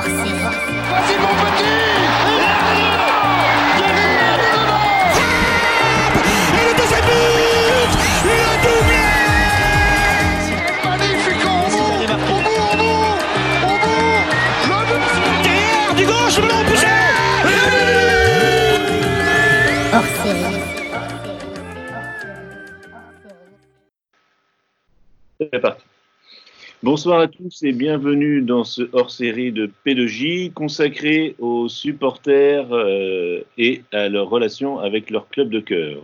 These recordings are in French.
hors série. Petit Bonsoir à tous et bienvenue dans ce hors-série de P2J consacré aux supporters euh, et à leur relation avec leur club de cœur.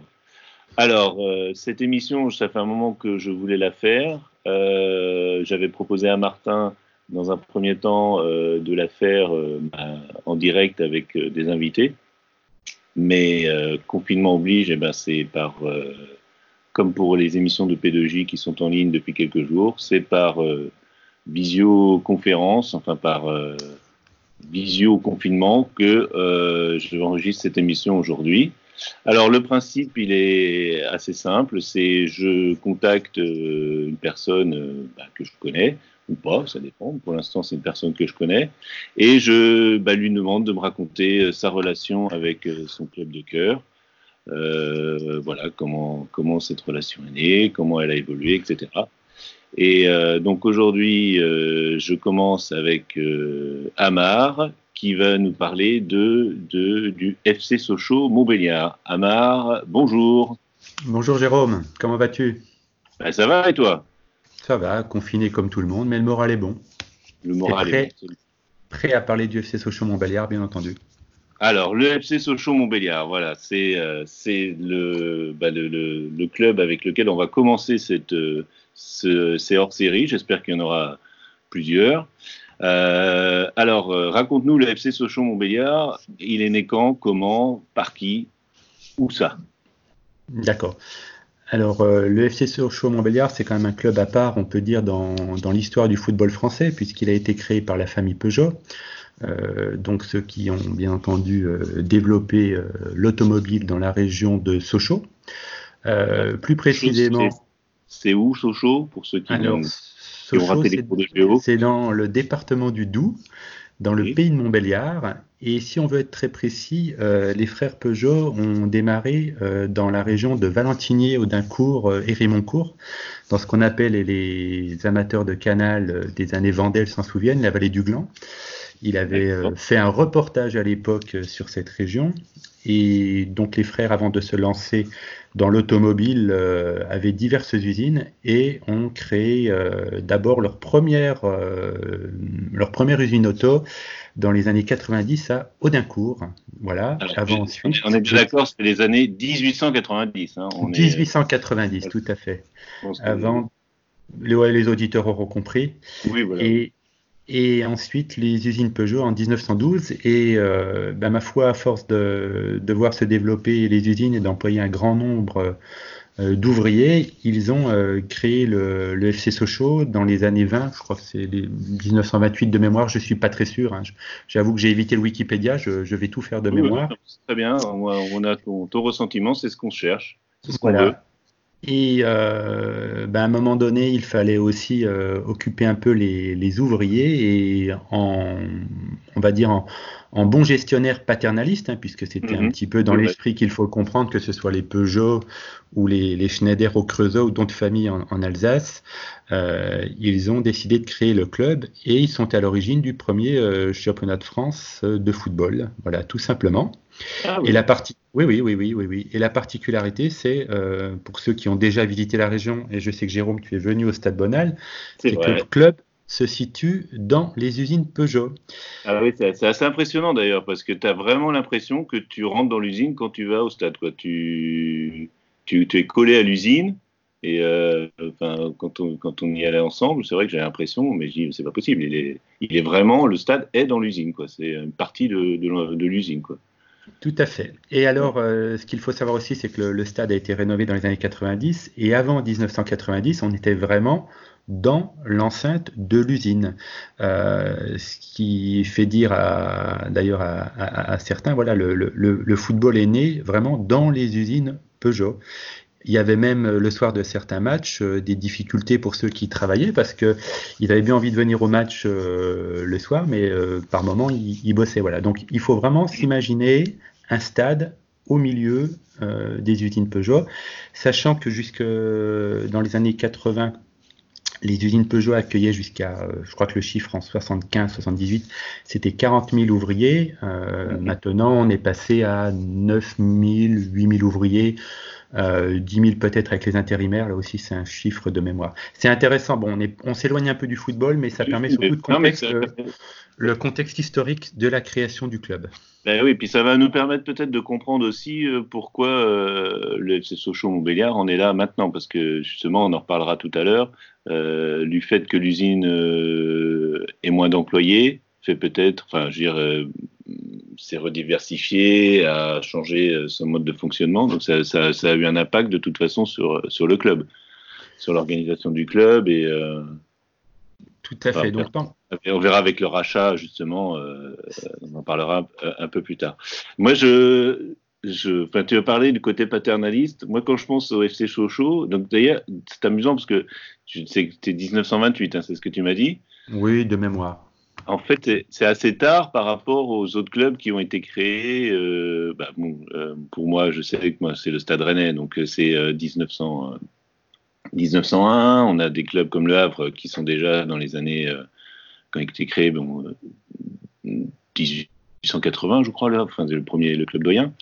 Alors, euh, cette émission, ça fait un moment que je voulais la faire. Euh, J'avais proposé à Martin, dans un premier temps, de la faire bah, en direct avec des invités. Mais confinement oblige, eh ben, c'est par comme pour les émissions de P2J qui sont en ligne depuis quelques jours, c'est par euh, visioconférence, enfin par euh, visio-confinement que euh, je enregistre cette émission aujourd'hui. Alors le principe, il est assez simple, c'est je contacte euh, une personne euh, bah, que je connais ou pas, ça dépend. Pour l'instant, c'est une personne que je connais et je bah, lui demande de me raconter sa relation avec son club de cœur. Euh, voilà comment comment cette relation est née, comment elle a évolué, etc. Et euh, donc aujourd'hui, euh, je commence avec Amar qui va nous parler de, de du FC Sochaux Montbéliard. Amar, bonjour. Bonjour Jérôme, comment vas-tu? Ben, ça va et toi? Ça va, confiné comme tout le monde, mais le moral est bon. Le moral prêt est bon. Prêt à parler du FC Sochaux Montbéliard, bien entendu. Alors, le FC Sochaux Montbéliard, voilà, c'est euh, bah, le, le, club avec lequel on va commencer cette, euh, ce, ces hors-séries. J'espère qu'il y en aura plusieurs. Euh, alors, raconte-nous le FC Sochaux Montbéliard. Il est né quand, comment, par qui, où ça? D'accord. Alors, le FC Sochaux Montbéliard, c'est quand même un club à part, on peut dire, dans, dans l'histoire du football français, puisqu'il a été créé par la famille Peugeot. Euh, donc ceux qui ont bien entendu euh, développé euh, l'automobile dans la région de Sochaux. Plus précisément, C'est où Sochaux, pour ceux qui, alors, ont, qui ont Sochaux, raté les cours de géo? c'est dans le département du Doubs, dans le pays de Montbéliard. Et si on veut être très précis, les frères Peugeot ont démarré dans la région de Valentinier, Audincourt et Rémoncourt, dans ce qu'on appelle, et les amateurs de canal des années Vendel s'en souviennent, la vallée du Gland. Il avait euh, fait un reportage à l'époque euh, sur cette région. Et donc les frères, avant de se lancer dans l'automobile, euh, avaient diverses usines et ont créé euh, d'abord leur première, euh, leur première usine auto dans les années 90 à Audincourt. Voilà. Alors, Avant on est- ensuite. on est d'accord, c'est les années 1890. Hein, on est- 1890, tout à fait. Avant, les, ouais, les auditeurs auront compris. Oui, voilà. Et, et ensuite, les usines Peugeot en 1912. Et euh, ben, ma foi, à force de, de voir se développer les usines et d'employer un grand nombre euh, d'ouvriers, ils ont euh, créé le, le FC Sochaux dans les années 20. Je crois que c'est les 1928 de mémoire. Je suis pas très sûr. hein. J'avoue que j'ai évité le Wikipédia. Je, je vais tout faire de Oui, mémoire. oui, Très bien, on a, on a ton, ton ressentiment, c'est ce qu'on cherche. C'est ce qu'on Voilà. veut. Et euh, ben, à un moment donné, il fallait aussi euh, occuper un peu les, ouvriers et en, on va dire en, en bon gestionnaire paternaliste, hein, puisque c'était un Mhm. petit peu dans Oui, ouais. l'esprit qu'il faut comprendre, que ce soit les Peugeot ou les, les Schneider au Creusot ou d'autres familles en, en Alsace, euh, ils ont décidé de créer le club et ils sont à l'origine du premier euh, championnat de France euh, de football. Voilà, tout simplement. Ah, Et oui. la partie, oui, oui, oui, oui, oui, oui. Et la particularité, c'est euh, pour ceux qui ont déjà visité la région, et je sais que Jérôme, tu es venu au Stade Bonal, c'est que le club se situe dans les usines Peugeot. Ah oui, c'est assez impressionnant d'ailleurs, parce que tu as vraiment l'impression que tu rentres dans l'usine quand tu vas au stade. Quoi. Tu, tu, tu es collé à l'usine, et euh, enfin, quand, on, quand on y allait ensemble, c'est vrai que j'ai l'impression, mais je dis, c'est pas possible. Il est, il est vraiment, le stade est dans l'usine, quoi. c'est une partie de, de, de l'usine. Quoi. Tout à fait. Et alors, euh, ce qu'il faut savoir aussi, c'est que le, le stade a été rénové dans les années 90, et avant 1990, on était vraiment dans l'enceinte de l'usine. Euh, ce qui fait dire d'ailleurs à, à- à certains, voilà, le, football est né vraiment dans les usines Peugeot. Il y avait même le soir de certains matchs des difficultés pour ceux qui travaillaient parce que ils avaient bien envie de venir au match le soir, mais par moment ils, ils, bossaient. Voilà. Donc il faut vraiment s'imaginer un stade au milieu des usines Peugeot, sachant que jusque dans les années 80 les usines Peugeot accueillaient jusqu'à, euh, je crois que le chiffre en 75-78, c'était 40 000 ouvriers. Euh, maintenant, on est passé à 9 000, 8 000 ouvriers. Euh, 10 000 peut-être avec les intérimaires, là aussi c'est un chiffre de mémoire. C'est intéressant, bon, on, on s'éloigne un peu du football, mais ça permet surtout de contexte, le contexte historique de la création du club. Ben oui, puis ça va nous permettre peut-être de comprendre aussi euh, pourquoi euh, le FC Sochaux-Montbéliard en est là maintenant, parce que justement, on en reparlera tout à l'heure, euh, du fait que l'usine ait moins d'employés, fait peut-être, enfin, je veux dire, s'est rediversifié, a changé son mode de fonctionnement, donc ça, ça, ça, a eu un impact de toute façon sur, sur le club, sur l'organisation du club et tout à fait. Donc, on verra avec le rachat, justement, euh, on en parlera un, peu plus tard. Moi, je, je, enfin, tu as parlé du côté paternaliste. Moi, quand je pense au FC Sochaux, donc d'ailleurs, c'est amusant parce que tu sais que c'était 1928, hein, c'est ce que tu m'as dit. Oui, de mémoire. En fait, c'est assez tard par rapport aux autres clubs qui ont été créés. Euh, bah, bon, euh, pour moi, je sais que moi, c'est le Stade Rennais, donc c'est 1900. 1901, on a des clubs comme le Havre qui sont déjà dans les années, euh, quand il a été créé, bon, 1880, je crois, là, enfin, le premier, le club doyen.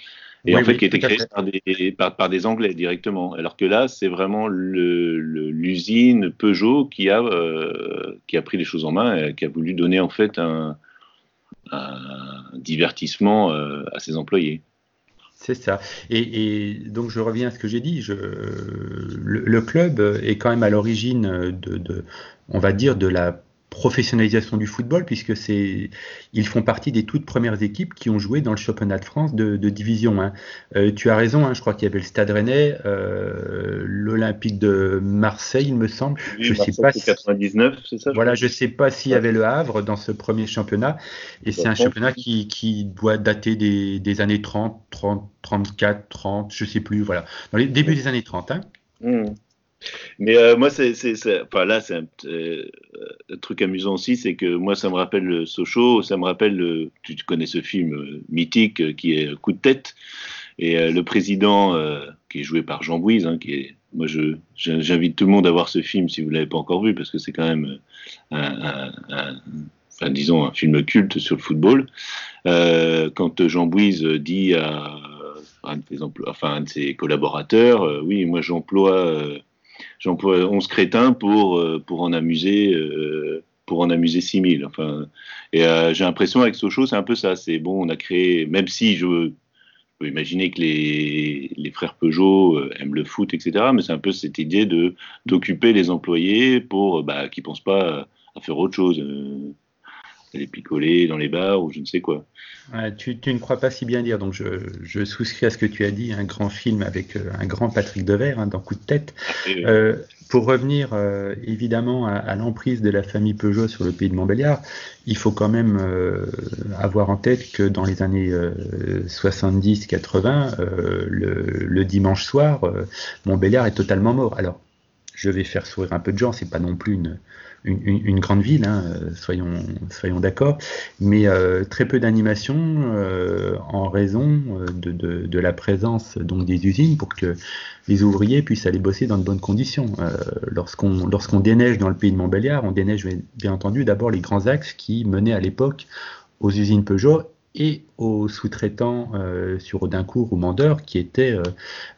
Et en fait, qui a été créé par des, par, des, Anglais directement. Alors que là, c'est vraiment l'usine Peugeot qui a, euh, qui a pris les choses en main et qui a voulu donner en fait un, un divertissement euh, à ses employés. C'est ça. Et, donc je reviens à ce que j'ai dit. Je, le, club est quand même à l'origine de, de, on va dire, de la professionnalisation du football, puisque c'est, ils font partie des toutes premières équipes qui ont joué dans le championnat de France de, Division 1. Euh, tu as raison, hein, je crois qu'il y avait le Stade Rennais, euh, l'Olympique de Marseille, il me semble. je sais pas. Si, 99, c'est ça. Voilà, je sais pas s'il y avait le Havre dans ce premier championnat, et c'est un championnat qui, qui, doit dater des, des, années 30, 30, 34, 30, je sais plus, voilà, dans les débuts des années 30. Hein. Mmh. Mais euh, moi, c'est, enfin là, c'est un, euh, truc amusant aussi, c'est que moi, ça me rappelle le Sochaux, ça me rappelle, le, tu connais ce film euh, mythique qui est Coup de tête, et le président qui est joué par Jean Bouise, hein, qui est, moi, je, j'invite tout le monde à voir ce film si vous l'avez pas encore vu, parce que c'est quand même un, enfin, disons, un film culte sur le football. quand Jean Bouise dit à un un de ses collaborateurs, oui, moi j'emploie j'emploie 11 crétins pour, euh, pour en amuser. Euh, pour en amuser 6000. Enfin, et euh, j'ai l'impression avec Sochaux, c'est un peu ça. C'est bon, on a créé, même si je, peux imaginer que les, les, frères Peugeot aiment le foot, etc. Mais c'est un peu cette idée d'occuper les employés pour bah, qui pensent pas à faire autre chose, aller picoler dans les bars ou je ne sais quoi. tu, tu, ne crois pas si bien dire, donc je, je, souscris à ce que tu as dit, un grand film avec un grand Patrick Devers hein, dans Coup de tête. Euh, pour revenir euh, évidemment à, l'emprise de la famille Peugeot sur le pays de Montbéliard, il faut quand même euh, avoir en tête que dans les années 70-80, le, le, dimanche soir, Montbéliard est totalement mort. Alors, je vais faire sourire un peu de gens, c'est pas non plus une, une, grande ville, hein, soyons, soyons d'accord, mais euh, très peu d'animation euh, en raison euh, de, de, de, la présence donc des usines pour que les ouvriers puissent aller bosser dans de bonnes conditions. lorsqu'on lorsqu'on déneige dans le pays de Montbéliard, on déneige bien entendu d'abord les grands axes qui menaient à l'époque aux usines Peugeot et aux sous-traitants euh, sur Audincourt ou Mandeur qui étaient euh,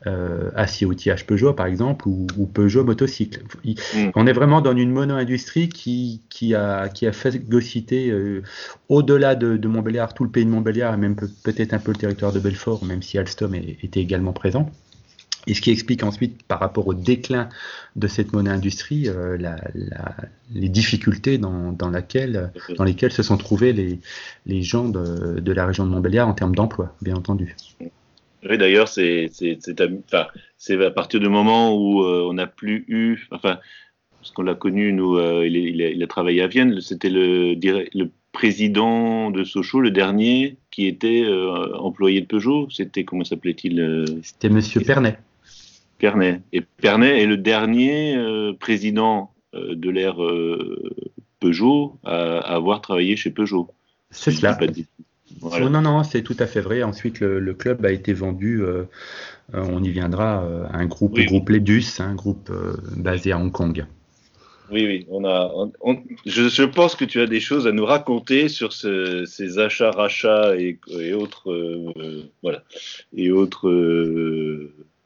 euh, assis outillage Peugeot par exemple ou, Peugeot motocycle. Mm. On est vraiment dans une mono-industrie qui, qui, a, qui a phagocyté euh, au-delà de, de, Montbéliard, tout le pays de Montbéliard et même peut-être un peu le territoire de Belfort, même si Alstom était également présent. Et ce qui explique ensuite, par rapport au déclin de cette monnaie-industrie, euh, la, la, les difficultés dans, dans, laquelle, dans lesquelles se sont trouvés les, les gens de, de, la région de Montbéliard en termes d'emploi, bien entendu. Oui, d'ailleurs, c'est à partir du moment où euh, on n'a plus eu, enfin, parce qu'on l'a connu, nous, euh, il, il, a, il, a, travaillé à Vienne, c'était le, le président de Sochaux, le dernier, qui était employé de Peugeot. C'était, comment s'appelait-il C'était Monsieur Pernet. Pernet. Et Pernet est le dernier euh, président euh, de l'ère euh, Peugeot à, à avoir travaillé chez Peugeot. C'est Si cela. Voilà. Oh, non, non, c'est tout à fait vrai. Ensuite, le, le club a été vendu, on y viendra, à un groupe, Oui, le groupe Ledus, un groupe basé à Hong Kong. Oui, oui, on a. on- on- je, je pense que tu as des choses à nous raconter sur ce- ces achats, rachats et, et autres, voilà, et autres.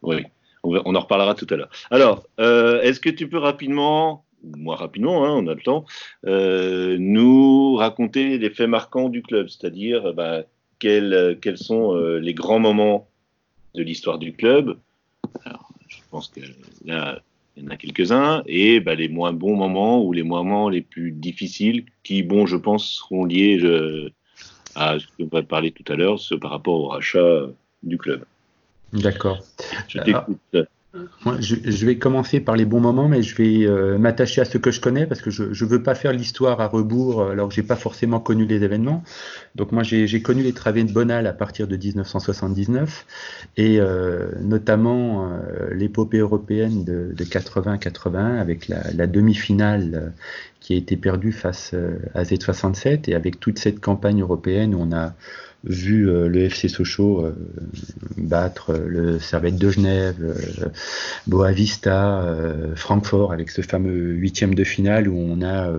oui, on, en reparlera tout à l'heure. Alors, euh, est-ce que tu peux rapidement, moins rapidement, hein, on a le temps, euh, nous raconter les faits marquants du club, c'est-à-dire, euh, bah, quels, sont les grands moments de l'histoire du club? Je pense que là. Il y en a quelques-uns, et bah, les moins bons moments ou les moments les plus difficiles, qui, bon, je pense, seront liés à ce qu'on va parler tout à l'heure, par rapport au rachat du club. D'accord. Je t'écoute. Moi, je, je vais commencer par les bons moments, mais je vais euh, m'attacher à ce que je connais parce que je ne veux pas faire l'histoire à rebours euh, alors que j'ai pas forcément connu les événements. Donc moi, j'ai connu les travées de Bonal à partir de 1979 et euh, notamment euh, l'épopée européenne de, de 80-81 avec la, la demi-finale euh, qui a été perdue face euh, à Z67 et avec toute cette campagne européenne où on a vu euh, le FC Sochaux euh, battre euh, le Servette de Genève, Boavista, Francfort avec ce fameux huitième de finale où on a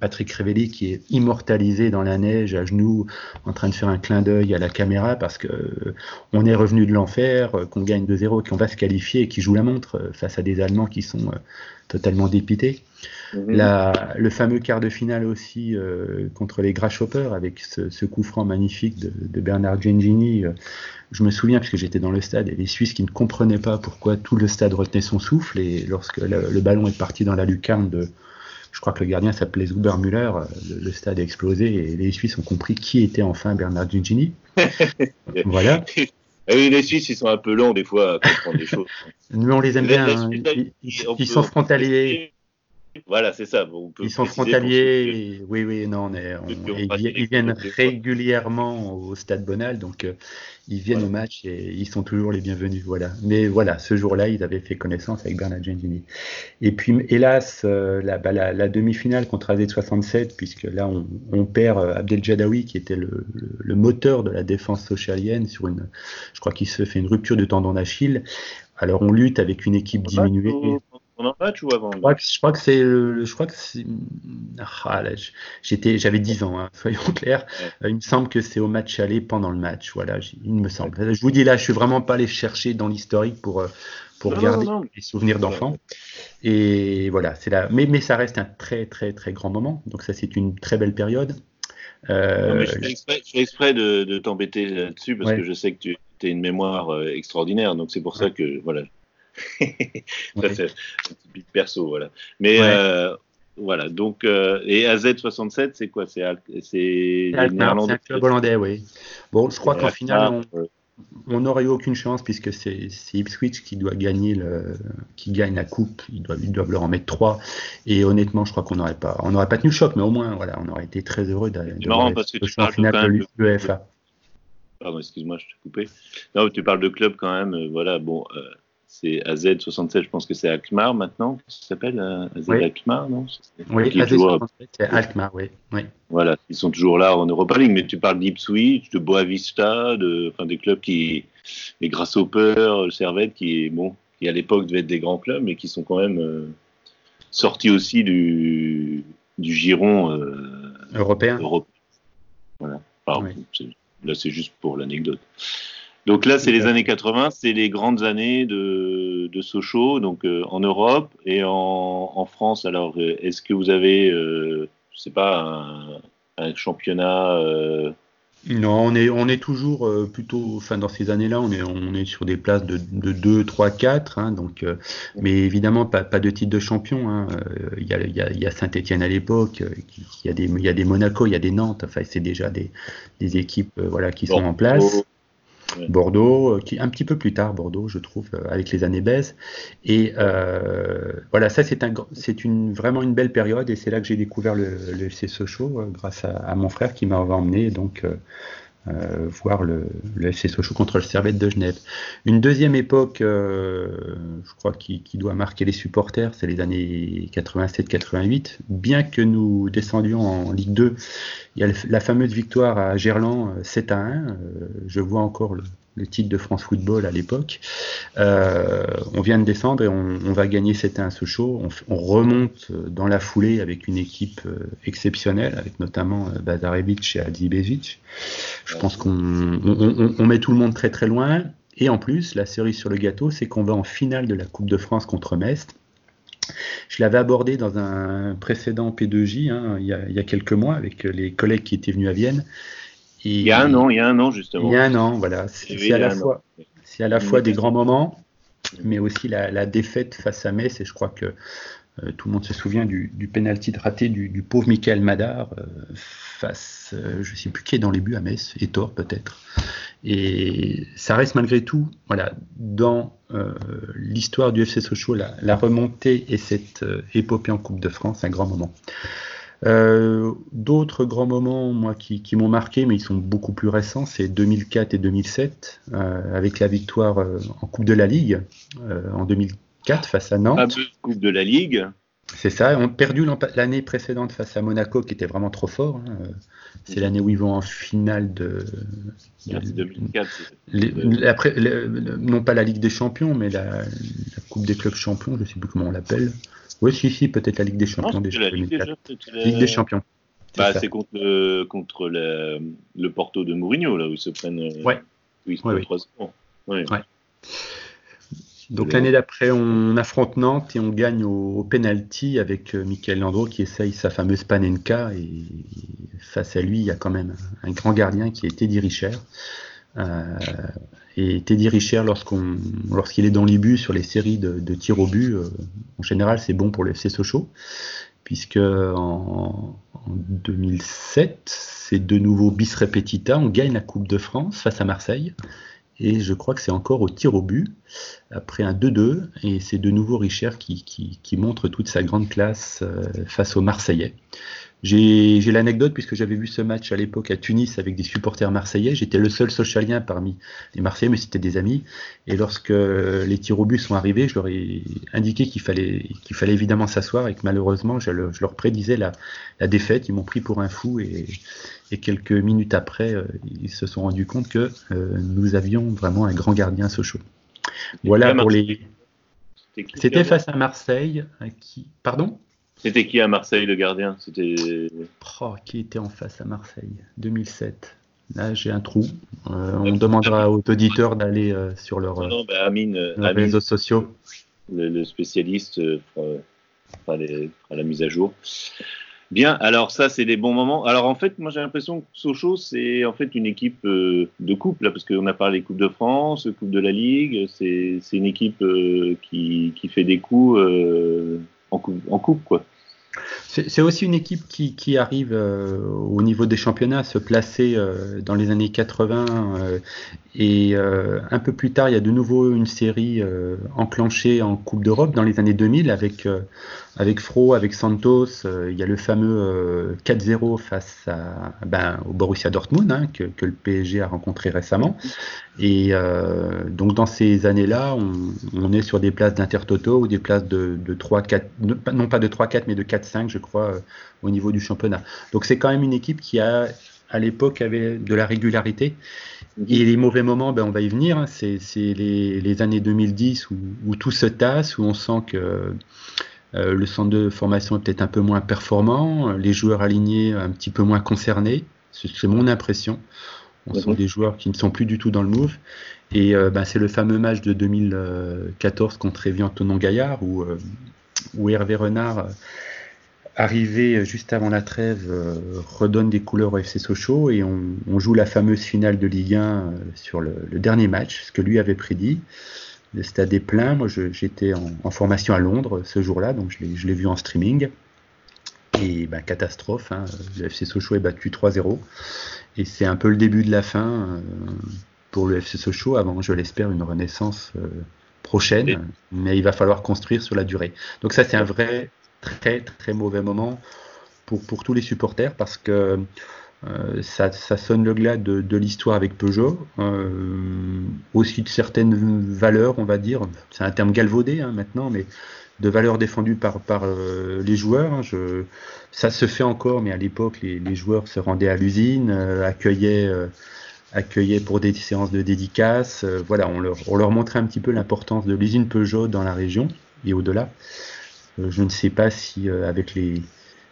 Patrick Révelli qui est immortalisé dans la neige à genoux en train de faire un clin d'œil à la caméra parce que on est revenu de l'enfer, qu'on gagne 2-0 et qu'on va se qualifier et qui joue la montre face à des Allemands qui sont totalement dépités. Mhm. La- le fameux quart de finale aussi euh, contre les Grasshoppers avec ce, ce coup franc magnifique de, de Bernard Gengini. euh, je me souviens puisque j'étais dans le stade et les Suisses qui ne comprenaient pas pourquoi tout le stade retenait son souffle et lorsque le, le ballon est parti dans la lucarne de, je crois que le gardien s'appelait Zubermüller, euh, le, le stade a explosé et les Suisses ont compris qui était enfin Bernard Gengini. voilà. Ah oui, les Suisses, ils sont un peu lents des fois à comprendre les choses. Mais on les aime bien. hein. Ils, sont frontaliers. Voilà, c'est ça. On peut Ils sont frontaliers, ceux oui, oui, non, on est, on- ils, ils viennent régulièrement au Stade Bonal, donc euh, ils viennent Voilà. au match et ils sont toujours les bienvenus, voilà. Mais voilà, ce jour-là, ils avaient fait connaissance avec Bernard Gengini. Et puis, hélas, euh, la, bah, la, la demi-finale contre AZ67, puisque là, on, on perd euh, Abdel Jadawi, qui était le, le- le moteur de la défense socialienne, sur une, je crois qu'il se fait une rupture de tendon d'Achille. Alors, on lutte avec une équipe diminuée. Pendant le match ou avant Je crois que, c'est le- je crois que c'est ah, j'étais j'avais 10 ans hein, soyons clairs. Euh, il me semble que c'est au match aller pendant le match voilà il me semble. Je vous dis là je suis vraiment pas allé chercher dans l'historique pour euh, pour Non, garder non, non. les souvenirs d'enfants. Et voilà c'est là mais mais ça reste un très très très grand moment. Donc ça c'est une très belle période. Euh, Non, mais je fais exprès, je fais exprès de, de t'embêter là-dessus parce Ouais. que je sais que tu as une mémoire euh, extraordinaire, donc c'est pour ça que voilà. ça Ouais. c'est un petit bit perso, voilà. Mais Ouais. euh, voilà, donc euh, et AZ67, c'est quoi? C'est un club hollandais oui bon je crois qu'en finale on, euh, On n'aurait eu aucune chance puisque c'est Ipswich qui doit gagner le, qui gagne la coupe. Ils doivent, ils doivent leur en mettre trois. Et honnêtement, je crois qu'on n'aurait pas, on n'aurait pas tenu le choc, mais au moins, voilà, on aurait été très heureux d'aller C'est marrant parce que tu parles en finale quand même de de- l'UEFA. Pardon, excuse-moi, je t'ai coupé. Non, tu parles de club quand même. voilà, bon, euh, c'est AZ67, je pense que c'est Alkmaar maintenant, ça s'appelle euh, AZ Oui. Alkmaar, non? Oui, Qui est AZ toujours- 67, c'est Alkmaar, oui. oui. Voilà, ils sont toujours là en Europa League, mais tu parles d'Ipswich, de Boavista, de, enfin, des clubs qui, les Grasshoppers, le Servette, qui, bon, qui à l'époque devaient être des grands clubs, mais qui sont quand même euh, sortis aussi du, du giron euh, Européen. européen. Voilà. Oui. là, c'est juste pour l'anecdote. Donc là, c'est les années 80, c'est les grandes années de, de Sochaux, donc euh, en Europe et en, en France. Alors, euh, est-ce que vous avez, euh, je sais pas, un, un championnat euh, Non, on est, on est toujours plutôt, enfin dans ces années-là, on est, on est sur des places de, de 2, 3, 4, hein, donc, mais évidemment pas, pas de titre de champion. hein. Il y a, il y a, il y a Saint-Étienne à l'époque, il y a des, il y a des Monaco, il y a des Nantes. Enfin, c'est déjà des, des équipes, voilà, qui sont en place. Bordeaux euh, qui un petit peu plus tard, Bordeaux, je trouve, euh, avec les années baisse. Et euh, voilà, ça c'est un, une vraiment une belle période, et c'est là que j'ai découvert le, le FC grâce à, à mon frère qui m'a emmené donc euh, euh, voir le, FC Sochaux contre le Servette de Genève. Une deuxième époque, euh, je crois, qui, qui, doit marquer les supporters, c'est les années 87-88. Bien que nous descendions en Ligue 2, il y a la fameuse victoire à Gerland 7 à 1. je vois encore le, le titre de France Football à l'époque. Euh, on vient de descendre et on, va gagner 7 à 1 Sochaux. On, on, remonte dans la foulée avec une équipe euh, exceptionnelle, avec notamment euh, Bazarevic et Adzibevic. Je pense qu'on on, on, met tout le monde très très loin. Et en plus, la cerise sur le gâteau, c'est qu'on va en finale de la Coupe de France contre Metz. Je l'avais abordé dans un précédent P2J hein, il, y a, quelques mois avec les collègues qui étaient venus à Vienne. Et il y a un an, il y a un an justement. Il y a un an, voilà. C'est à, la fois, c'est à la fois des grands moments, mais aussi la, la, défaite face à Metz. Et je crois que euh, tout le monde se souvient du, du penalty raté du, du pauvre Michael Madar euh, face, euh, je ne sais plus qui est dans les buts à Metz, Etor peut-être. Et ça reste malgré tout, voilà, dans l'histoire du FC Sochaux, la, la, remontée et cette épopée en Coupe de France, un grand moment. Euh, D'autres grands moments, moi, qui, m'ont marqué, mais ils sont beaucoup plus récents, c'est 2004 et 2007, euh, avec la victoire euh, en Coupe de la Ligue en 2004 face à Nantes. La Coupe de la Ligue. C'est ça. On a perdu l'année précédente face à Monaco, qui était vraiment trop fort. Hein. C'est l'année où ils vont en finale de. de 2004. Les, après, les, non pas la Ligue des Champions, mais la, la Coupe des clubs champions, je ne sais plus comment on l'appelle. Oui, si, si, peut-être la Ligue des Champions. Non, déjà, la Ligue, déjà, la... Ligue des Champions. Bah, c'est contre, le, contre le, le, Porto de Mourinho, là, où ils se prennent. Ouais. Où ils se prennent ouais, 3 ouais. ouais. Donc l'année d'après, on affronte Nantes et on gagne au, au penalty avec euh, Michael Landreau qui essaye sa fameuse Panenka. Et face à lui, il y a quand même un grand gardien qui est Teddy Richard. Euh, et Teddy Richard, lorsqu'on, lorsqu'il est dans les buts sur les séries de, de tirs au but, euh, en général, c'est bon pour le FC Sochaux, puisque en, en 2007, c'est de nouveau bis repetita, on gagne la Coupe de France face à Marseille. Et je crois que c'est encore au tir au but, après un 2-2, et c'est de nouveau Richard qui, qui, qui, montre toute sa grande classe euh, face aux Marseillais. J'ai l'anecdote puisque j'avais vu ce match à l'époque à Tunis avec des supporters marseillais. J'étais le seul socialien parmi les Marseillais, mais c'était des amis. Et lorsque les tirs au but sont arrivés, je leur ai indiqué qu'il fallait, qu'il fallait évidemment s'asseoir et que malheureusement, je, le, je leur prédisais la, la, défaite. Ils m'ont pris pour un fou et, et, quelques minutes après, euh, ils se sont rendus compte que euh, nous avions vraiment un grand gardien Sochaux. Voilà pour les. C'était face à Marseille. Qui... Pardon? C'était qui à Marseille, le gardien? C'était. Oh, qui était en face à Marseille 2007. Là, j'ai un trou. Euh, on demandera aux auditeurs d'aller euh, sur leur, non, non, bah, Amine, leurs Amine, réseaux sociaux. Le, le spécialiste euh, fera, les, fera, la mise à jour. Bien, alors ça, c'est des bons moments. Alors en fait, moi j'ai l'impression que Sochaux, c'est en fait une équipe euh, de coupe, là, parce qu'on a parlé Coupe de France, Coupe de la Ligue. C'est une équipe euh, qui, qui, fait des coups en coupe, en, coupe, quoi. C'est aussi une équipe qui, qui arrive euh, au niveau des championnats à se placer euh, dans les années 80 euh, et un peu plus tard il y a de nouveau une série enclenchée en Coupe d'Europe dans les années 2000 avec avec Fro, avec Santos, il y a le fameux 4-0 face à, ben, au Borussia Dortmund hein, que, que, le PSG a rencontré récemment et donc dans ces années-là on, on, est sur des places d'Intertoto ou des places de, de 3-4 non pas de 3-4 mais de 4-5 je crois, euh, au niveau du championnat. Donc c'est quand même une équipe qui a, à l'époque, avait de la régularité. Et les mauvais moments, ben, on va y venir. Hein. C'est les, les, années 2010 où, où, tout se tasse, où on sent que euh, le centre de formation est peut-être un peu moins performant, les joueurs alignés un petit peu moins concernés. C'est mon impression. On mmh. sent des joueurs qui ne sont plus du tout dans le move. Et euh, ben, c'est le fameux match de 2014 contre Evian Tonon Gaillard où, euh, où Hervé Renard arrivé juste avant la trêve, euh, redonne des couleurs au FC Sochaux et on, on, joue la fameuse finale de Ligue 1 euh, sur le, le, dernier match, ce que lui avait prédit. Le stade est plein. Moi, j'étais en, en, formation à Londres ce jour-là, donc je l'ai vu en streaming. Et ben, catastrophe, hein, le FC Sochaux est battu 3-0. Et c'est un peu le début de la fin euh, pour le FC Sochaux, avant, je l'espère, une renaissance euh, prochaine. Mais il va falloir construire sur la durée. Donc ça, c'est un vrai très très mauvais moment pour, pour tous les supporters parce que Euh, ça, sonne le glas de, l'histoire avec Peugeot, euh, aussi de certaines valeurs, on va dire. C'est un terme galvaudé hein, maintenant, mais de valeurs défendues par, par euh, les joueurs. Hein. Ça se fait encore, mais à l'époque, les, joueurs se rendaient à l'usine, accueillaient, accueillaient pour des séances de dédicaces. voilà, on leur, on leur montrait un petit peu l'importance de l'usine Peugeot dans la région et au-delà. Je ne sais pas si avec les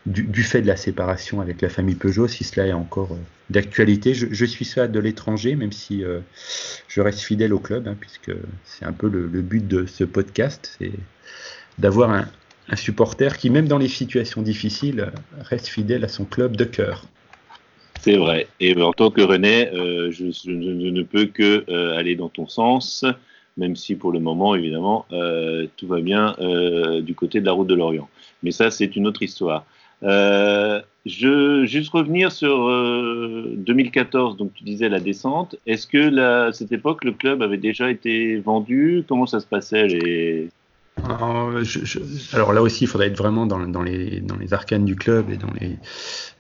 du, fait de la séparation avec la famille Peugeot, si cela est encore euh, d'actualité. Je, suis ça de l'étranger, même si euh, je reste fidèle au club, hein, puisque c'est un peu le, but de ce podcast, c'est d'avoir un, supporter qui, même dans les situations difficiles, reste fidèle à son club de cœur. C'est vrai. Et en tant que René, euh, je, ne peux que aller dans ton sens, même si pour le moment, évidemment, tout va bien du côté de la route de l'Orient. Mais ça, c'est une autre histoire. Euh, je juste revenir sur 2014, euh, donc tu disais la descente. Est-ce que à cette époque le club avait déjà été vendu? Comment ça se passait les... alors, là aussi, il faudrait être vraiment dans, les, dans les arcanes du club et dans les.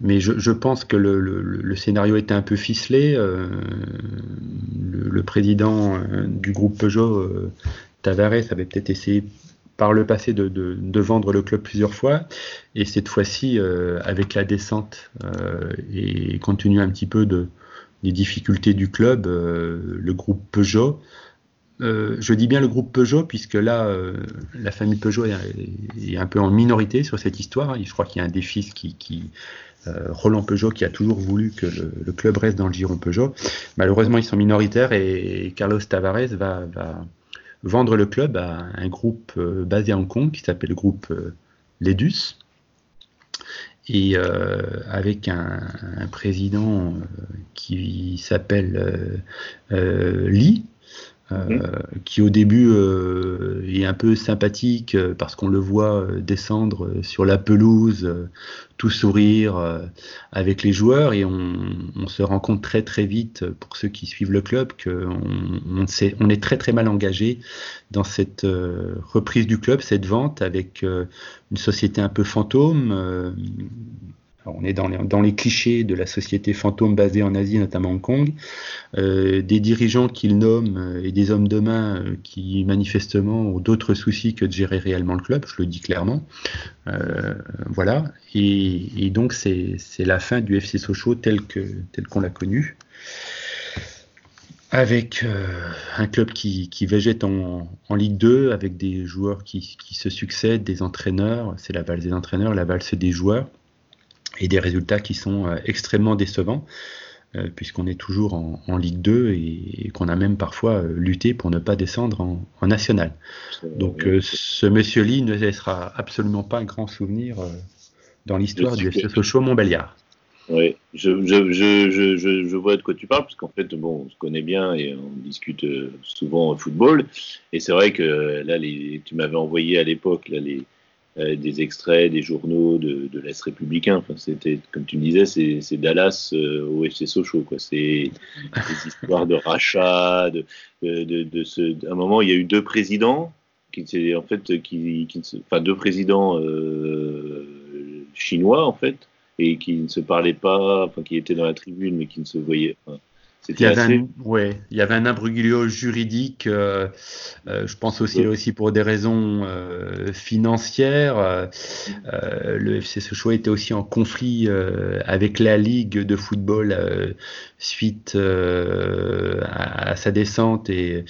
Mais je, pense que le, scénario était un peu ficelé. Euh, le, président du groupe Peugeot, Tavares, avait peut-être essayé par le passé de, vendre le club plusieurs fois. Et cette fois-ci, euh, avec la descente euh, et compte tenu un petit peu de, des difficultés du club, euh, le groupe Peugeot, je dis bien le groupe Peugeot, puisque là, la famille Peugeot est, un peu en minorité sur cette histoire. Je crois qu'il y a un des fils qui, Roland Peugeot, qui a toujours voulu que le, club reste dans le giron Peugeot. Malheureusement, ils sont minoritaires et Carlos Tavares va, vendre le club à un groupe euh, basé à Hong Kong qui s'appelle le groupe euh, Ledus et euh, avec un, président qui s'appelle Lee, Euh, qui au début euh, est un peu sympathique euh, parce qu'on le voit descendre sur la pelouse, tout sourire avec les joueurs. Et on, se rend compte très très vite pour ceux qui suivent le club qu'on on, on est très très mal engagé dans cette reprise du club, cette vente avec une société un peu fantôme on est dans les, clichés de la société fantôme basée en Asie, notamment Hong Kong, euh, des dirigeants qu'ils nomment euh, et des hommes de main euh, qui manifestement ont d'autres soucis que de gérer réellement le club, je le dis clairement. voilà, et, donc c'est la fin du FC Sochaux tel qu'on l'a connu. Avec un club qui, végète en, Ligue 2, avec des joueurs qui, qui se succèdent, des entraîneurs, c'est la valse des entraîneurs, la valse des joueurs et des résultats qui sont euh, extrêmement décevants euh, puisqu'on est toujours en, Ligue 2 et, qu'on a même parfois euh, lutté pour ne pas descendre en, national. Donc ce monsieur Lee ne laissera absolument pas un grand souvenir dans l'histoire du FC Sochaux Montbéliard. Oui, je, je, je, je, vois de quoi tu parles, parce qu'en fait, bon, on se connaît bien et on discute souvent au football. Et c'est vrai que là, les, tu m'avais envoyé à l'époque les, des extraits des journaux de, de l'Est républicain. Enfin, c'était, comme tu me disais, c'est, Dallas euh, au FC Sochaux. Quoi. C'est des histoires de rachat. De, de, de, ce... À un moment, il y a eu deux présidents qui, en fait, qui, qui enfin, deux présidents euh, chinois en fait, et qui ne se parlaient pas, enfin, qui étaient dans la tribune mais qui ne se voyaient. pas il y, avait un, ouais, il y avait un imbroglio juridique, euh, euh, je pense aussi, aussi pour des raisons euh, financières. Le FC Sochaux était aussi en conflit avec la Ligue de football suite à, à, sa descente et,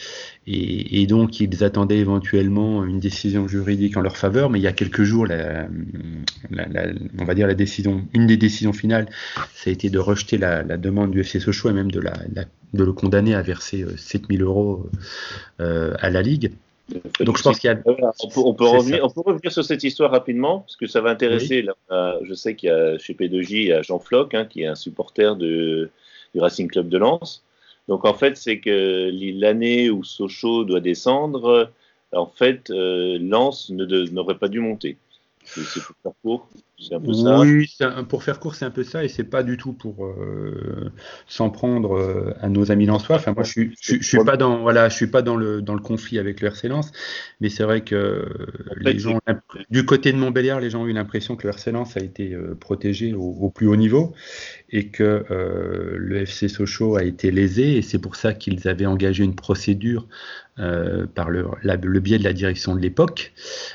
et, donc, ils attendaient éventuellement une décision juridique en leur faveur, mais il y a quelques jours, la, on va dire la décision, une des décisions finales, ça a été de rejeter la, demande du FC Sochaux et même de, de le condamner à verser 7000 euh, euros euh, à la Ligue. Donc je pense qu'il y a. On peut, revenir, on peut, revenir, sur cette histoire rapidement, parce que ça va intéresser. je sais qu'il y a chez P2J, il y a Jean Floch, hein, qui est un supporter de, du Racing Club de Lens. Donc en fait, c'est que l'année où Sochaux doit descendre, en fait, euh, Lens n'aurait pas dû monter. C'est pour faire court. C'est un peu ça. Oui, un- pour faire court, c'est un peu ça, et c'est pas du tout pour euh, s'en prendre euh, à nos amis lensois. Enfin, moi, je suis, je, je suis pas dans, voilà, je suis pas dans le dans le conflit avec le RC Lens, mais c'est vrai que euh, les fait, gens, du côté de Montbéliard, les gens ont eu l'impression que le RC Lens a été protégé au, au plus haut niveau et que le FC Sochaux a été lésé, et c'est pour ça qu'ils avaient engagé une procédure euh, par le, la- le biais de la direction de l'époque.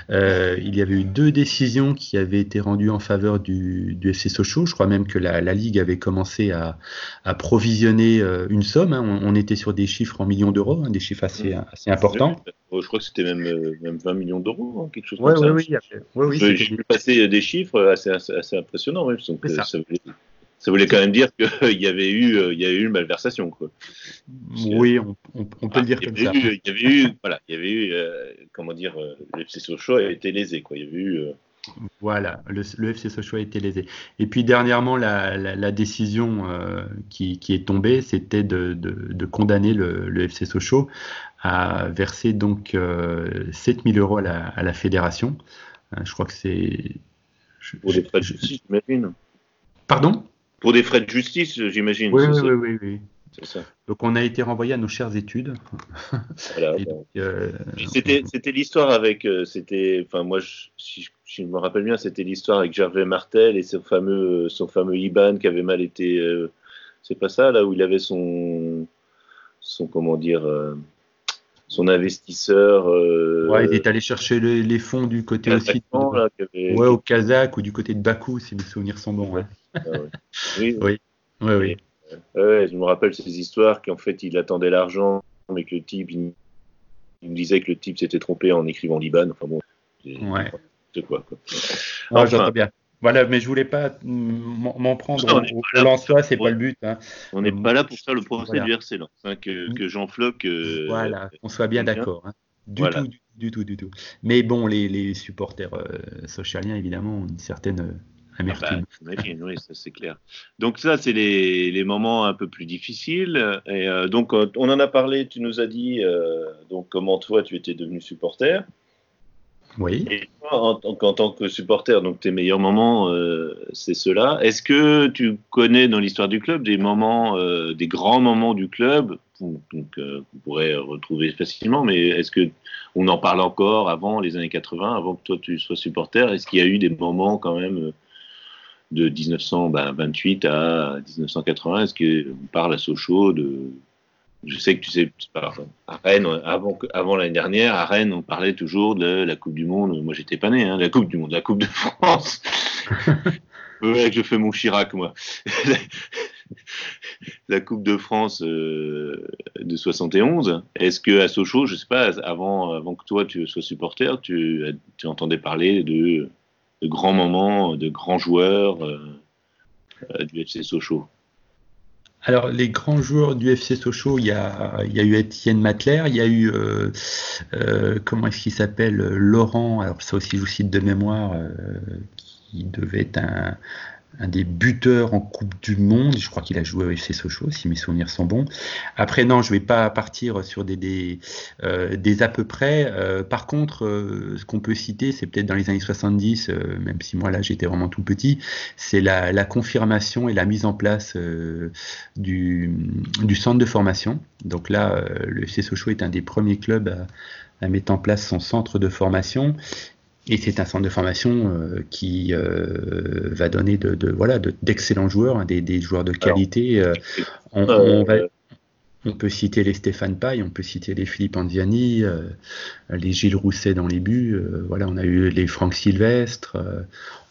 Euh, il y avait eu deux décisions qui avaient été rendues en faveur du, du FC Sochaux. Je crois même que la, la Ligue avait commencé à, à provisionner euh, une somme. hein. On, on était sur des chiffres en millions d'euros, hein, des chiffres assez, assez importants. Oh, Je crois que c'était même, euh, même 20 millions d'euros, hein, quelque chose Ouais, comme ouais, ça. oui, ouais, oui, J'ai vu passer des chiffres assez, assez, assez impressionnants. ouais, donc, C'est euh, ça. ça. Ça voulait quand même dire qu'il y avait eu, euh, il y a eu une malversation. Quoi. Oui, on, on- on peut Ah, le dire il y comme ça. il y avait eu, voilà, il y avait eu, euh, comment dire, euh, le FC Sochaux a été lésé. Quoi. Il y avait eu, euh, Voilà, le, le FC Sochaux a été lésé. Et puis dernièrement, la, la- la décision euh, qui, qui est tombée, c'était de, de- de condamner le, le FC Sochaux à verser donc euh, 7000 euros à la, à la fédération. Euh, je crois que c'est. pour des frais de justice, j'imagine. Pardon? Pour des frais de justice, j'imagine. oui, oui, oui, oui, oui. ça. Donc on a été renvoyé à nos chères études. Voilà, euh, C'était, l'histoire avec, euh, c'était, enfin moi, je- si, je- me rappelle bien, c'était l'histoire avec Gervais Martel et son fameux, son fameux IBAN qui avait mal été, euh, c'est pas ça là où il avait son, son comment dire, euh, son investisseur. Euh, ouais, il est allé chercher les, les fonds du côté aussi. Là, avait- Ouais, au Kazakh ou du côté de Bakou, si mes souvenirs sont bons. ouais. Ah. Oui, Oui, oui, oui. Ouais, je me rappelle ces histoires qu'en fait il attendait l'argent, mais que le type, il, il me disait que le type s'était trompé en écrivant Liban. Enfin bon, c'est Ouais. quoi, quoi. Enfin. j'entends bien. Voilà, mais je voulais pas m'en prendre Non, on au, c'est pas le but. hein. On n'est pas là pour faire le procès Voilà. du RC Lens, hein, que, que Jean Floc. euh, Voilà, qu'on soit bien d'accord. hein. Du Voilà. tout, du, du tout, du tout. Mais bon, les, les supporters euh, socialiens, évidemment, ont une certaine euh, Ah bah, amertume. oui, ça c'est clair. Donc ça, c'est les, les moments un peu plus difficiles. Et euh, donc, euh, on en a parlé, tu nous as dit euh, donc comment toi, tu étais devenu supporter. Oui. En, tant que supporter, donc tes meilleurs moments, euh, c'est ceux-là. Est-ce que tu connais dans l'histoire du club des moments, euh, des grands moments du club, donc, euh, qu'on pourrait retrouver facilement, mais est-ce que on en parle encore avant les années 80, avant que toi tu sois supporter? Est-ce qu'il y a eu des moments quand même euh, de 1928 à 1980 Est-ce qu'on parle à Sochaux de je sais que tu sais, à Rennes, avant, avant l'année dernière, à Rennes, on parlait toujours de la Coupe du Monde. Moi, j'étais pas né, hein, la Coupe du Monde, la Coupe de France. ouais, je fais mon Chirac, moi. la Coupe de France euh, de 71. Est-ce que à Sochaux, je sais pas, avant, avant que toi tu sois supporter, tu, tu entendais parler de, de grands moments, de grands joueurs euh, euh, du FC Sochaux? Alors, les grands joueurs du FC Sochaux, il y a, il y a eu Étienne Matler, il y a eu, euh, euh, comment est-ce qu'il s'appelle, Laurent, alors ça aussi je vous cite de mémoire, euh, qui devait être un, un des buteurs en Coupe du Monde. Je crois qu'il a joué au FC Sochaux, si mes souvenirs sont bons. Après, non, je vais pas partir sur des, euh, à peu près. Euh, par contre, euh, ce qu'on peut citer, c'est peut-être dans les années 70, euh, même si moi là j'étais vraiment tout petit, c'est la, la confirmation et la mise en place du, centre de formation. Donc là, le FC Sochaux est un des premiers clubs à mettre en place son centre de formation. Et c'est un centre de formation euh, qui euh, va donner de, de voilà de- d'excellents joueurs, hein, des, des joueurs de qualité. euh, on, on va- on peut citer les Stéphane Paille, on peut citer les Philippe Anziani, les Gilles Rousset dans les buts. voilà, on a eu les Franck Sylvestre.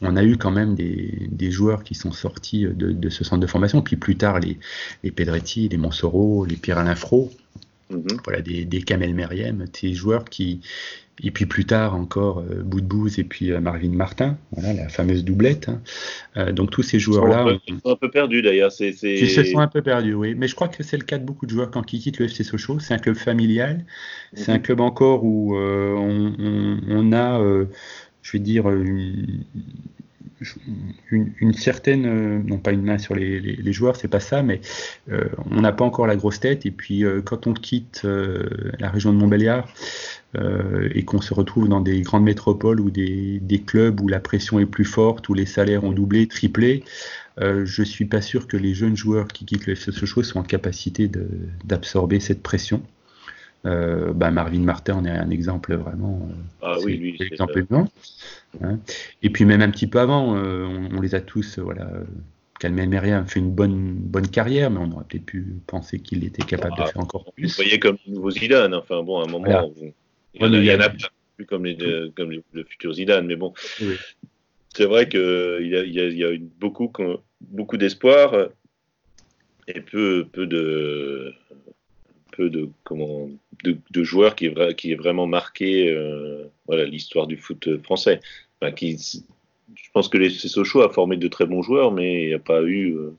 on a eu quand même des, des joueurs qui sont sortis de, de ce centre de formation. Puis plus tard, les, les Pedretti, les Monsoreau, les Fro, mhm. voilà, des, des Kamel Meriem, des joueurs qui. Et puis plus tard encore euh, Boudbouz et puis euh, Marvin Martin, voilà la fameuse doublette. hein. Euh, donc tous ces joueurs-là, ils sont un peu perdus d'ailleurs. C'est, c'est... ils se sont un peu perdus, oui. Mais je crois que c'est le cas de beaucoup de joueurs quand ils quittent le FC Sochaux. C'est un club familial. C'est un Mhm. club encore où euh, on, on- on a, je vais dire, une, une- une certaine, non pas une main sur les, les- les joueurs, c'est pas ça, mais on n'a pas encore la grosse tête. Et puis quand on quitte la région de Montbéliard, euh, et qu'on se retrouve dans des grandes métropoles ou des, des, clubs où la pression est plus forte, où les salaires ont doublé, triplé, euh, je suis pas sûr que les jeunes joueurs qui quittent le FC Sochaux soient en capacité d'absorber cette pression. Euh, bah Marvin Martin en est un exemple vraiment. Ah oui, lui, exemple hein. Et puis même un petit peu avant, on, on, les a tous, voilà. Calmen Meria fait une bonne, bonne carrière, mais on aurait peut-être pu penser qu'il était capable ah, de faire encore plus. Vous voyez comme le nouveau Zidane, enfin bon, à un moment, voilà. vous, il y en a, plus comme, les, comme les, le futur Zidane, mais bon. Oui. C'est vrai qu'il y a, il y a, il y a eu beaucoup, beaucoup d'espoir et peu, peu de, peu de, comment, de, de joueurs qui est, qui est vraiment marqué euh, voilà, l'histoire du foot français. Enfin, qui, je pense que les Sochaux a formé de très bons joueurs, mais il n'y a pas eu. Euh,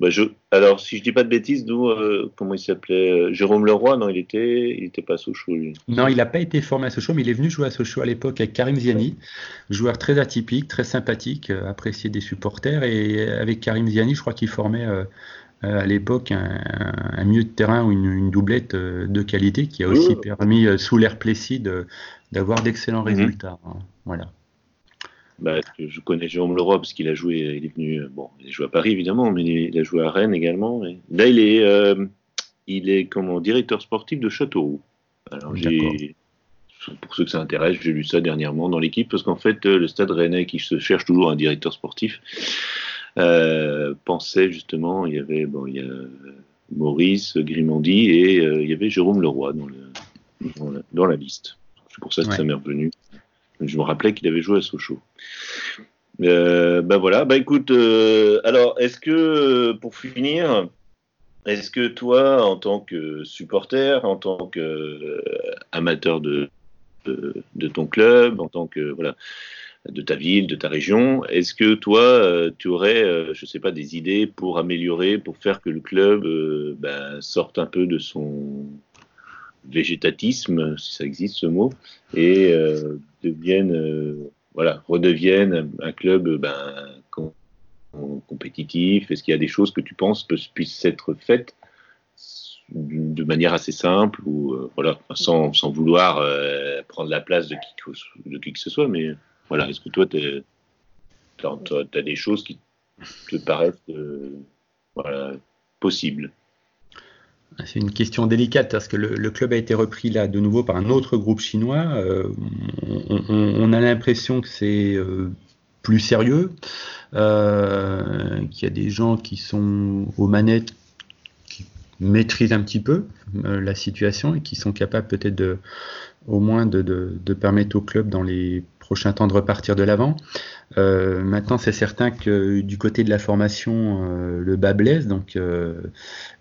bah je, alors, si je dis pas de bêtises, nous, euh, comment il s'appelait euh, Jérôme Leroy, non, il était, il était pas à Sochaux, lui. Non, il n'a pas été formé à Sochaux, mais il est venu jouer à Sochaux à l'époque avec Karim Ziani, joueur très atypique, très sympathique, apprécié des supporters. Et avec Karim Ziani, je crois qu'il formait à l'époque un, un, milieu de terrain ou une, une, doublette de qualité qui a aussi permis, sous l'air Plessis, d'avoir d'excellents mmh. résultats. Hein. Voilà. Bah, je connais Jérôme Leroy parce qu'il a joué, il est venu, bon, il a joué à Paris évidemment, mais il a joué à Rennes également. Et là, il est, euh, il est comment, directeur sportif de Châteauroux. Alors, j'ai, pour ceux que ça intéresse, j'ai lu ça dernièrement dans l'équipe parce qu'en fait, le Stade Rennais qui se cherche toujours un directeur sportif euh, pensait justement, il y avait, bon, il y a Maurice Grimandi et euh, il y avait Jérôme Leroy dans, le, dans, la, dans la liste. C'est pour ça que ouais. ça m'est revenu. Je me rappelais qu'il avait joué à Sochaux. Euh, ben voilà, ben écoute, euh, alors est-ce que pour finir, est-ce que toi, en tant que supporter, en tant qu'amateur euh, de, de, ton club, en tant que voilà, de ta ville, de ta région, est-ce que toi, euh, tu aurais, euh, je sais pas, des idées pour améliorer, pour faire que le club ben, sorte un peu de son végétatisme, si ça existe ce mot, et euh, devienne, euh, voilà, redevienne un, club ben, com compétitif. Est-ce qu'il y a des choses que tu penses puissent être faites de manière assez simple ou euh, voilà, sans, sans vouloir euh, prendre la place de qui, que ce soit, mais voilà, est-ce que toi, tu as, des choses qui te paraissent voilà, possibles? C'est une question délicate parce que le, club a été repris là de nouveau par un autre groupe chinois. Euh, on, a l'impression que c'est euh, plus sérieux, euh, qu'il y a des gens qui sont aux manettes qui maîtrisent un petit peu la situation et qui sont capables peut-être au moins de permettre au club dans les prochains temps de repartir de l'avant. Euh, maintenant, c'est certain que du côté de la formation, euh, le bas blesse. Donc, euh,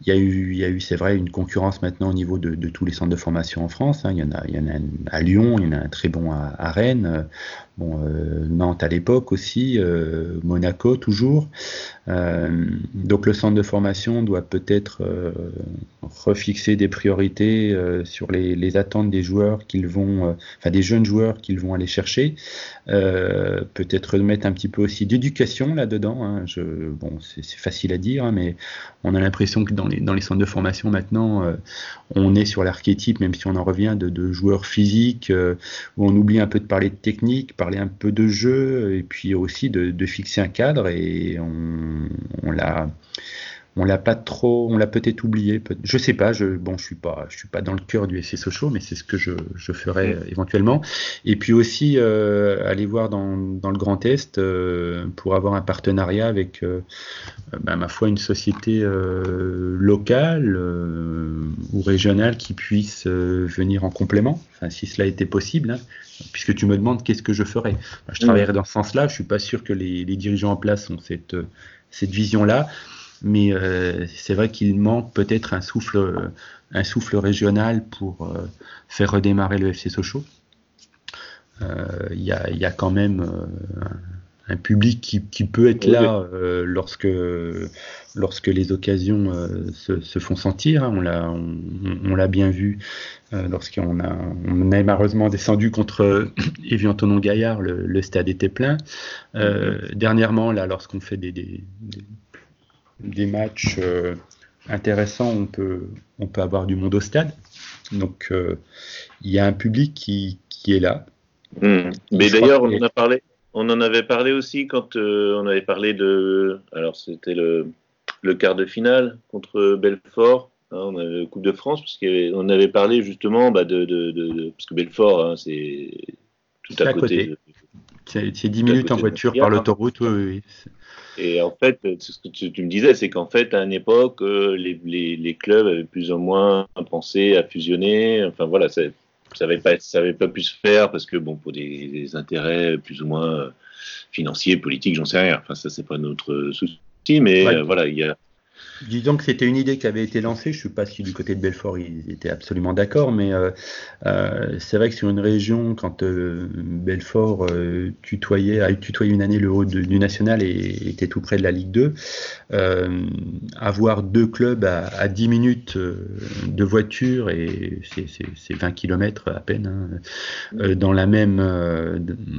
il y a eu, eu, c'est vrai, une concurrence maintenant au niveau de, tous les centres de formation en France. Hein. Il y en a, y en a à Lyon, il y en a un très bon à, Rennes. Bon, Nantes à l'époque aussi, Monaco toujours. Donc le centre de formation doit peut-être refixer des priorités sur les, les, attentes des joueurs qu'ils vont, enfin des jeunes joueurs qu'ils vont aller chercher. Peut-être mettre un petit peu aussi d'éducation là-dedans. Hein. Bon, c'est facile à dire, hein, mais on a l'impression que dans les, centres de formation maintenant, on est sur l'archétype, même si on en revient, de, joueurs physiques, où on oublie un peu de parler de technique parler un peu de jeu et puis aussi de, fixer un cadre et on l'a on l'a pas trop, on l'a peut-être oublié. Peut je sais pas. Je, bon, je suis pas, je suis pas dans le cœur du SC Sochaux, mais c'est ce que je, je ferai euh, éventuellement. Et puis aussi euh, aller voir dans, dans le Grand Est euh, pour avoir un partenariat avec, euh, ben, ma foi, une société euh, locale ou régionale qui puisse venir en complément. Enfin, si cela était possible. Hein, puisque tu me demandes qu'est-ce que je ferais. Je travaillerai dans ce sens-là. Je suis pas sûr que les, les dirigeants en place ont cette cette vision-là mais euh, c'est vrai qu'il manque peut-être un souffle, un souffle régional pour euh, faire redémarrer le FC Sochaux. Euh, il y, a, y, a, quand même un, public qui, qui, peut être là lorsque, lorsque les occasions se, se, font sentir. On l'a on, on l'a bien vu lorsqu'on a, on a malheureusement descendu contre Evian Tonon Gaillard, le, le, stade était plein. Mm-hmm. Dernièrement, là, lorsqu'on fait des, des, des matchs euh, intéressants, on peut, on peut avoir du monde au stade. Donc il y a un public qui, qui est là. Hmm. Mais d'ailleurs, on en a parlé. On en avait parlé aussi quand on avait parlé de. Alors, c'était le, le quart de finale contre Belfort. Hein, on avait Coupe de France, parce qu'on avait parlé justement bah, de, de, Parce que Belfort, hein, c'est tout à, côté. C'est 10 minutes en voiture par l'autoroute. Oui, Et en fait, ce que tu, me disais, c'est qu'en fait, à une époque, euh, les, les, les, clubs avaient plus ou moins pensé à fusionner. Enfin voilà, ça n'avait pas, pas pu se faire parce que, bon, pour des, intérêts plus ou moins euh, financiers, politiques, j'en sais rien. Enfin, ça, c'est pas notre souci. Mais euh, voilà, il y a, Disons que c'était une idée qui avait été lancée. Je ne sais pas si du côté de Belfort ils étaient absolument d'accord, mais euh, euh, c'est vrai que sur une région, quand euh, Belfort tutoyait, a tutoyé une année le haut du national et était tout près de la Ligue 2, avoir deux clubs à, 10 minutes de voiture et c'est 20 km à peine hein, dans la même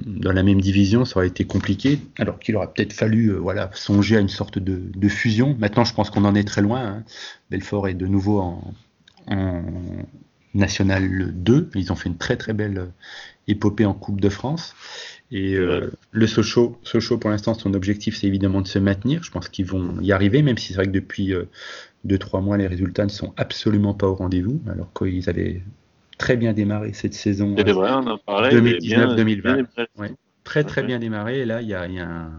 dans la même division, ça aurait été compliqué. Alors qu'il aurait peut-être fallu voilà songer à une sorte de, de fusion. Maintenant, je pense qu'on en est très loin. Hein. Belfort est de nouveau en, National 2. Ils ont fait une très très belle épopée en Coupe de France. Et euh, le Sochaux, Sochaux, pour l'instant, son objectif, c'est évidemment de se maintenir. Je pense qu'ils vont y arriver, même si c'est vrai que depuis 2-3 euh, mois, les résultats ne sont absolument pas au rendez-vous, alors qu'ils avaient très bien démarré cette saison 2019-2020. très très bien démarré. Et là, il y a, y a un,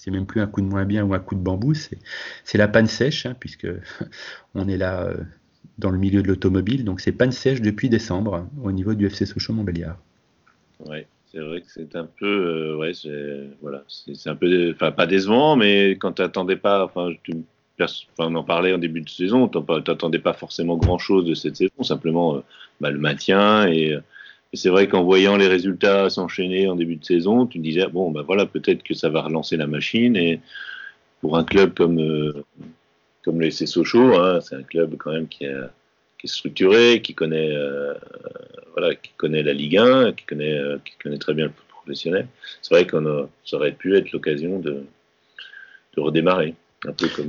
c'est même plus un coup de moins bien ou un coup de bambou, c'est la panne sèche, hein, puisque on est là euh, dans le milieu de l'automobile, donc c'est panne sèche depuis décembre au niveau du FC Sochaux Montbéliard. Oui, c'est vrai que c'est un peu, euh, voilà, c'est un peu, enfin pas décevant, mais quand tu n'attendais pas, enfin, on en parlait en début de saison, tu n'attendais pas forcément grand chose de cette saison, simplement euh, bah, le maintien et c'est vrai qu'en voyant les résultats s'enchaîner en début de saison, tu disais, bon, ben voilà, peut-être que ça va relancer la machine. Et pour un club comme, euh, comme Sochaux, hein, c'est un club quand même qui, est structuré, qui connaît, euh, voilà, qui connaît la Ligue 1, qui connaît, euh, qui connaît très bien le professionnel. C'est vrai qu'on ça aurait pu être l'occasion de, de redémarrer.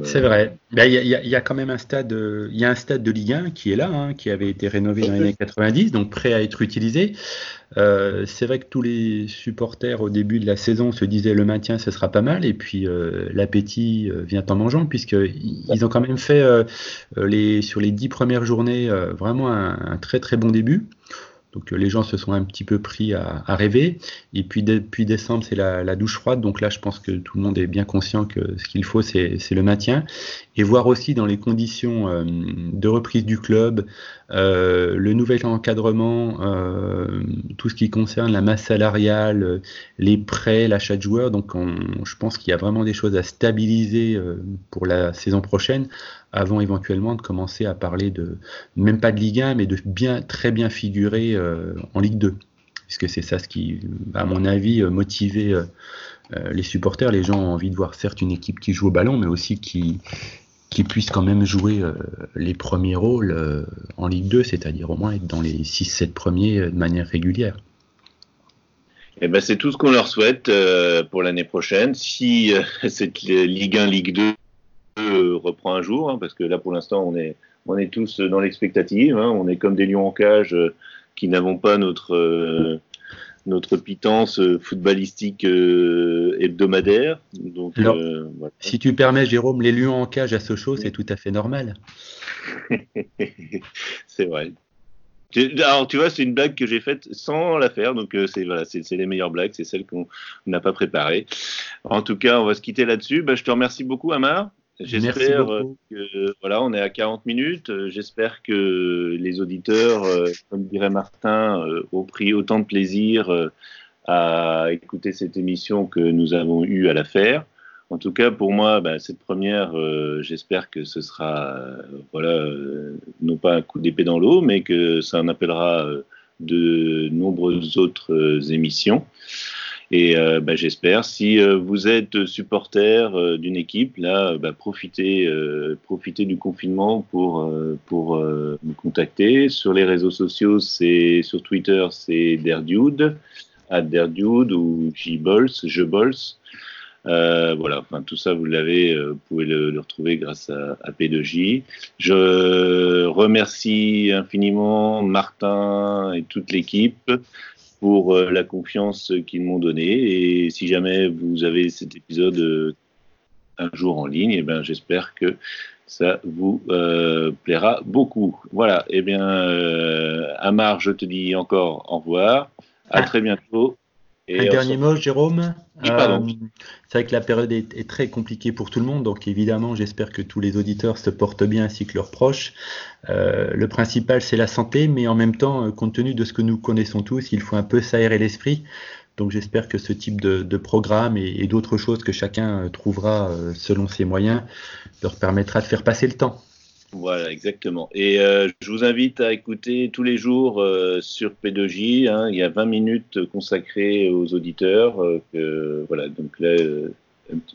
C'est euh, vrai. Ben, il y, a quand même un stade, il y a un stade de Ligue 1 qui est là, hein, qui avait été rénové dans les années 90, donc prêt à être utilisé. Euh, c'est vrai que tous les supporters au début de la saison se disaient le maintien ce sera pas mal, et puis euh, l'appétit vient en mangeant puisqu'ils ont quand même fait les, sur les dix premières journées vraiment un, très très bon début. Donc euh, les gens se sont un petit peu pris à, rêver. Et puis depuis décembre, c'est la, douche froide. Donc là, je pense que tout le monde est bien conscient que ce qu'il faut, c'est le maintien. Et voir aussi dans les conditions euh, de reprise du club, euh, le nouvel encadrement, tout ce qui concerne la masse salariale, les prêts, l'achat de joueurs. Donc je pense qu'il y a vraiment des choses à stabiliser pour la saison prochaine avant éventuellement de commencer à parler de, même pas de Ligue 1, mais de bien, très bien figurer euh, en Ligue 2. Puisque c'est ça ce qui, à mon avis, euh, euh, les supporters. Les gens ont envie de voir certes une équipe qui joue au ballon, mais aussi qui, qui puisse quand même jouer les premiers rôles en Ligue 2, c'est-à-dire au moins être dans les 6-7 premiers de manière régulière. Eh ben, c'est tout ce qu'on leur souhaite pour l'année prochaine. Si cette Ligue 1, Ligue 2 reprend un jour, hein, parce que là pour l'instant on est, on est tous dans l'expectative, hein. on est comme des lions en cage euh, qui n'avons pas notre, euh, notre pitance euh, footballistique hebdomadaire. Donc, Si tu permets Jérôme, les lions en cage à Sochaux, c'est tout à fait normal. c'est vrai. Alors, tu vois, c'est une blague que j'ai faite sans la faire, donc c'est voilà, c'est les meilleures blagues, c'est celles qu'on n'a pas préparées. En tout cas, on va se quitter là-dessus. Bah, je te remercie beaucoup, Amar. J'espère que voilà, on est à 40 minutes. Euh, j'espère que les auditeurs, euh, comme dirait Martin, euh, ont pris autant de plaisir à écouter cette émission que nous avons eu à la faire. En tout cas, pour moi, bah, cette première, j'espère que ce sera, voilà, non pas un coup d'épée dans l'eau, mais que ça en appellera de nombreuses autres émissions. Et euh, bah, j'espère, si euh, vous êtes supporter euh, d'une équipe, là, bah, profitez, profitez du confinement pour, pour me contacter. Sur les réseaux sociaux, c'est sur Twitter, c'est Derdude, à Derdude ou Jbols, Jebols. Euh, voilà, enfin tout ça vous l'avez, pouvez le, le retrouver grâce à, à, P2J. Je remercie infiniment Martin et toute l'équipe pour euh, la confiance qu'ils m'ont donnée. Et si jamais vous avez cet épisode euh, un jour en ligne, eh ben j'espère que ça vous euh, plaira beaucoup. Voilà, eh bien, euh, Amar, je te dis encore au revoir. À Ah. très bientôt. Et Un on dernier mot, Jérôme. Oui. Euh, c'est vrai que la période est, est très compliquée pour tout le monde, donc évidemment, j'espère que tous les auditeurs se portent bien ainsi que leurs proches. Euh, le principal, c'est la santé, mais en même temps, euh, compte tenu de ce que nous connaissons tous, il faut un peu s'aérer l'esprit. Donc j'espère que ce type de, de programme et, et d'autres choses que chacun euh, trouvera euh, selon ses moyens leur permettra de faire passer le temps. Voilà, exactement. Et euh, je vous invite à écouter tous les jours euh, sur P2J. hein, il y a 20 minutes consacrées aux auditeurs. euh, voilà, donc là,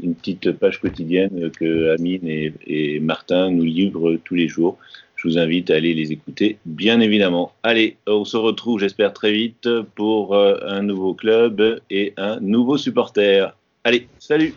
une petite page quotidienne que Amine et, Martin nous livrent tous les jours. Je vous invite à aller les écouter, bien évidemment. Allez, on se retrouve, j'espère, très vite pour un nouveau club et un nouveau supporter. Allez, salut